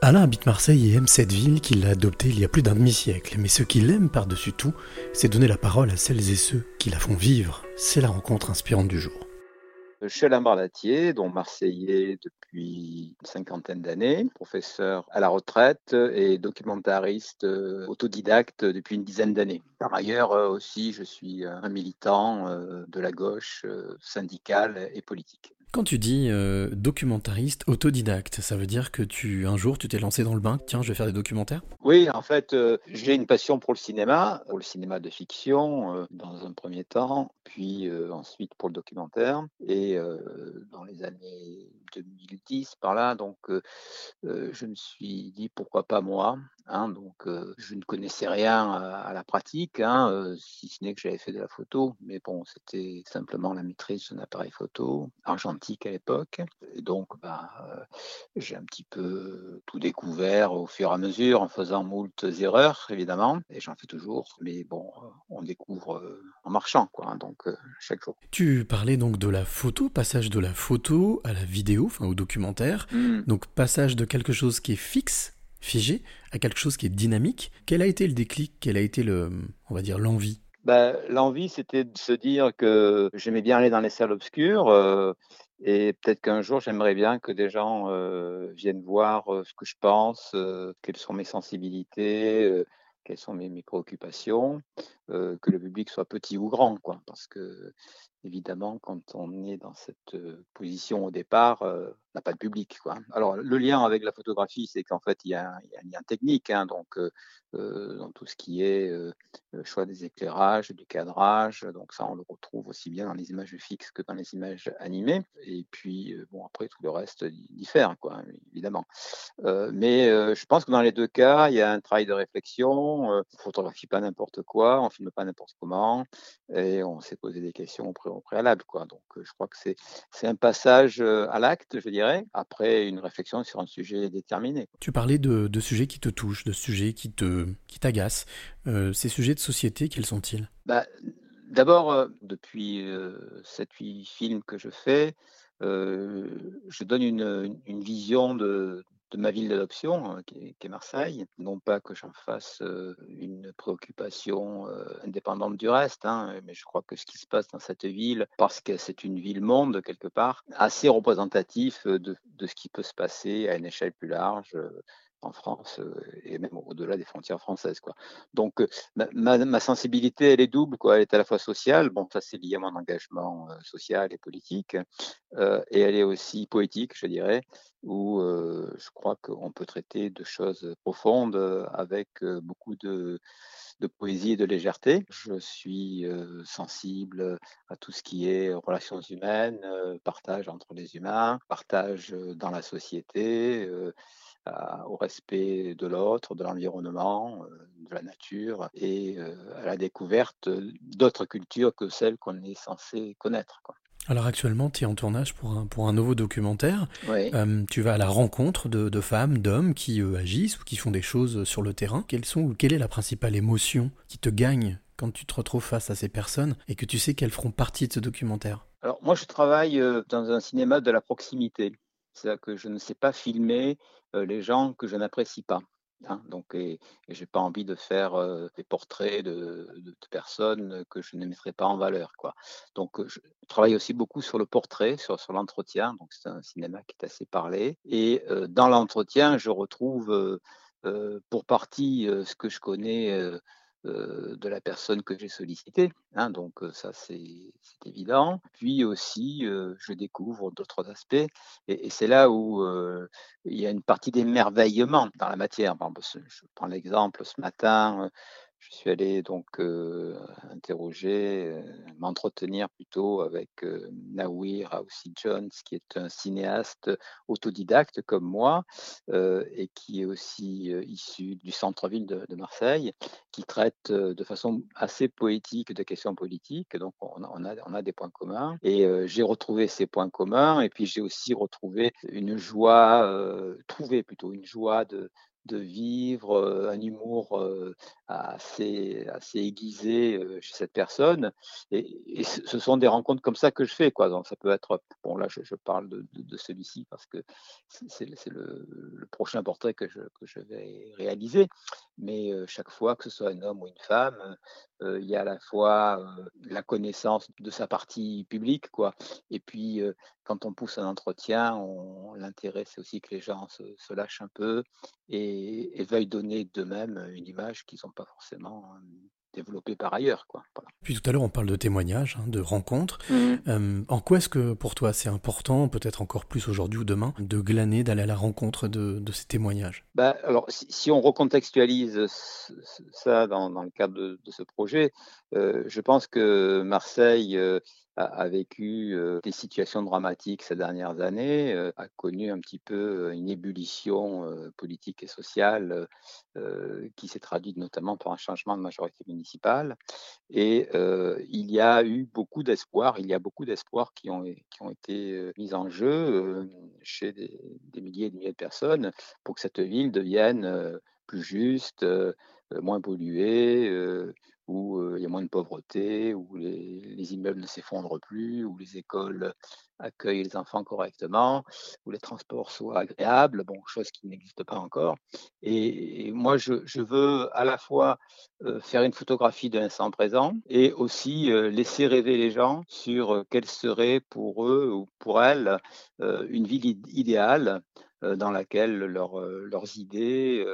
Alain habite Marseille et aime cette ville qu'il a adoptée il y a plus d'un demi-siècle. Mais ce qu'il aime par-dessus tout, c'est donner la parole à celles et ceux qui la font vivre. C'est la rencontre inspirante du jour. Je suis Alain Bardatier, dont Marseillais depuis une cinquantaine d'années, professeur à la retraite et documentariste euh, autodidacte depuis une dizaine d'années. Par ailleurs euh, aussi, je suis un militant euh, de la gauche syndicale et politique. Quand tu dis euh, documentariste autodidacte, ça veut dire que tu un jour tu t'es lancé dans le bain, tiens, je vais faire des documentaires? Oui, en fait, euh, j'ai une passion pour le cinéma, pour le cinéma de fiction euh, dans un premier temps, puis ensuite pour le documentaire. Et dans les années 2010 par là, donc je me suis dit pourquoi pas moi. Hein, donc je ne connaissais rien à, la pratique, hein, si ce n'est que j'avais fait de la photo, mais bon, c'était simplement la maîtrise d'un appareil photo argentique à l'époque. Et donc, bah, j'ai un petit peu tout découvert au fur et à mesure en faisant moult erreurs, évidemment, et j'en fais toujours. Mais bon, on découvre en marchant, quoi. Donc chaque jour. Tu parlais donc de la photo, passage de la photo à la vidéo, enfin au documentaire. Mmh. Donc passage de quelque chose qui est fixe figé à quelque chose qui est dynamique. Quel a été le déclic? Quel a été le, on va dire, l'envie? Bah, L'envie, c'était de se dire que j'aimais bien aller dans les salles obscures. Euh, et peut-être qu'un jour, j'aimerais bien que des gens viennent voir ce que je pense, quelles sont mes sensibilités, quelles sont mes préoccupations, que le public soit petit ou grand, quoi. Parce que évidemment, quand on est dans cette position au départ, on n'a pas de public. Quoi. Alors, le lien avec la photographie, c'est qu'en fait, il y, a, un lien technique, hein, donc dans tout ce qui est choix des éclairages, du cadrage, donc ça, on le retrouve aussi bien dans les images fixes que dans les images animées. Et puis, bon, après, tout le reste diffère, quoi, évidemment. mais je pense que dans les deux cas, il y a un travail de réflexion. on photographie pas n'importe quoi, filme pas n'importe comment, et on s'est posé des questions au préalable. Quoi. Donc, je crois que c'est un passage à l'acte, je dirais, après une réflexion sur un sujet déterminé. Tu parlais de, de sujets qui te touchent, de sujets qui t'agacent. Qui euh, ces sujets de société, quels sont-ils? Bah, D'abord, depuis 7-8 films que je fais, je donne une, une vision de, de ma ville d'adoption, hein, qui, est Marseille. Non pas que j'en fasse une préoccupation indépendante du reste, hein, mais je crois que ce qui se passe dans cette ville, parce que c'est une ville-monde quelque part, assez représentatif de, ce qui peut se passer à une échelle plus large en France et même au-delà des frontières françaises. Quoi. Donc ma, sensibilité, elle est double, quoi. elle est à la fois sociale, bon ça c'est lié à mon engagement social et politique, et elle est aussi poétique, je dirais, où je crois qu'on peut traiter de choses profondes avec beaucoup de poésie et de légèreté. Je suis sensible à tout ce qui est relations humaines, partage entre les humains, partage dans la société au respect de l'autre, de l'environnement, euh, de la nature et euh, à la découverte d'autres cultures que celles qu'on est censé connaître. Alors actuellement, tu es en tournage pour un, pour un nouveau documentaire. Euh, tu vas à la rencontre de, femmes, d'hommes qui agissent ou qui font des choses sur le terrain. Quelles sont, ou quelle est la principale émotion qui te gagne quand tu te retrouves face à ces personnes et que tu sais qu'elles feront partie de ce documentaire? Alors moi, je travaille dans un cinéma de la proximité. C'est-à-dire que je ne sais pas filmer les gens que je n'apprécie pas. Hein. donc, et, j'ai pas envie de faire des portraits de, personnes que je ne mettrai pas en valeur. Donc, je travaille aussi beaucoup sur le portrait, sur, l'entretien. Donc, c'est un cinéma qui est assez parlé. Et dans l'entretien, je retrouve pour partie ce que je connais de la personne que j'ai sollicitée. Hein, donc ça, c'est évident. Puis aussi, je découvre d'autres aspects. Et, c'est là où il y a une partie d'émerveillement dans la matière. je prends l'exemple ce matin je suis allé donc interroger, m'entretenir plutôt avec Naoui Raoussi Jones, qui est un cinéaste autodidacte comme moi et qui est aussi issu du centre-ville de, Marseille, qui traite de façon assez poétique de questions politiques. Donc on, a, on a, des points communs et j'ai retrouvé ces points communs et puis j'ai aussi retrouvé une joie, trouvé plutôt une joie de, de vivre un humour assez, assez aiguisé chez cette personne. Et, ce sont des rencontres comme ça que je fais. Quoi. Donc ça peut être, bon là je, parle de, celui-ci parce que c'est le, prochain portrait que je, que je vais réaliser. Mais chaque fois, que ce soit un homme ou une femme, il y a à la fois la connaissance de sa partie publique, quoi. Et puis, quand on pousse un entretien, l'intérêt, c'est aussi que les gens se, lâchent un peu et, et veuillent donner d'eux-mêmes une image qu'ils n'ont pas forcément développé par ailleurs. Quoi. Puis tout à l'heure, on parle de témoignages, hein, de rencontres. Mmh. Euh, en quoi est-ce que pour toi c'est important, peut-être encore plus aujourd'hui ou demain, de glaner, d'aller à la rencontre de, ces témoignages? Bah, Alors, si, on recontextualise ça dans, le cadre de, ce projet, euh, je pense que Marseille euh, a, vécu des situations dramatiques ces dernières années, a connu un petit peu une ébullition politique et sociale qui s'est traduite notamment par un changement de majorité municipale. Et il y a eu beaucoup d'espoir, il y a beaucoup d'espoirs qui ont, qui ont été mis en jeu chez des, des, milliers et des milliers de personnes pour que cette ville devienne plus juste, moins polluée, où il y a moins de pauvreté, où les, immeubles ne s'effondrent plus, où les écoles accueillent les enfants correctement, où les transports soient agréables, bon, chose qui n'existe pas encore. Et, moi, je, veux à la fois faire une photographie de l'instant présent et aussi laisser rêver les gens sur quelle serait pour eux ou pour elles une ville idéale dans laquelle leurs idées,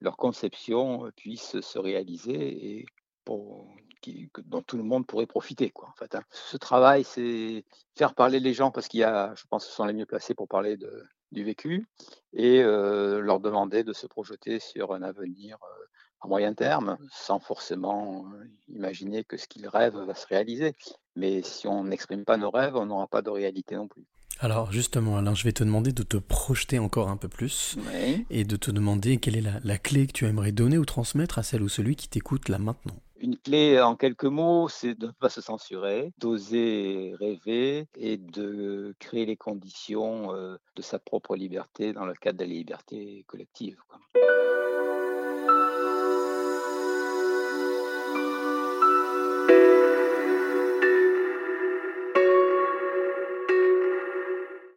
leurs conceptions puissent se réaliser et dont tout le monde pourrait profiter. Quoi, en fait, hein. Ce travail, c'est faire parler les gens parce qu'il y a, je pense, que ce sont les mieux placés pour parler de, du vécu et euh, leur demander de se projeter sur un avenir euh, à moyen terme, sans forcément euh, imaginer que ce qu'ils rêvent va se réaliser. Mais si on n'exprime pas nos rêves, on n'aura pas de réalité non plus. Alors justement, Alain, je vais te demander de te projeter encore un peu plus et de te demander quelle est la, la, clé que tu aimerais donner ou transmettre à celle ou celui qui t'écoute là maintenant. Une clé en quelques mots, c'est de ne pas se censurer, d'oser rêver et de créer les conditions euh, de sa propre liberté dans le cadre de la liberté collective.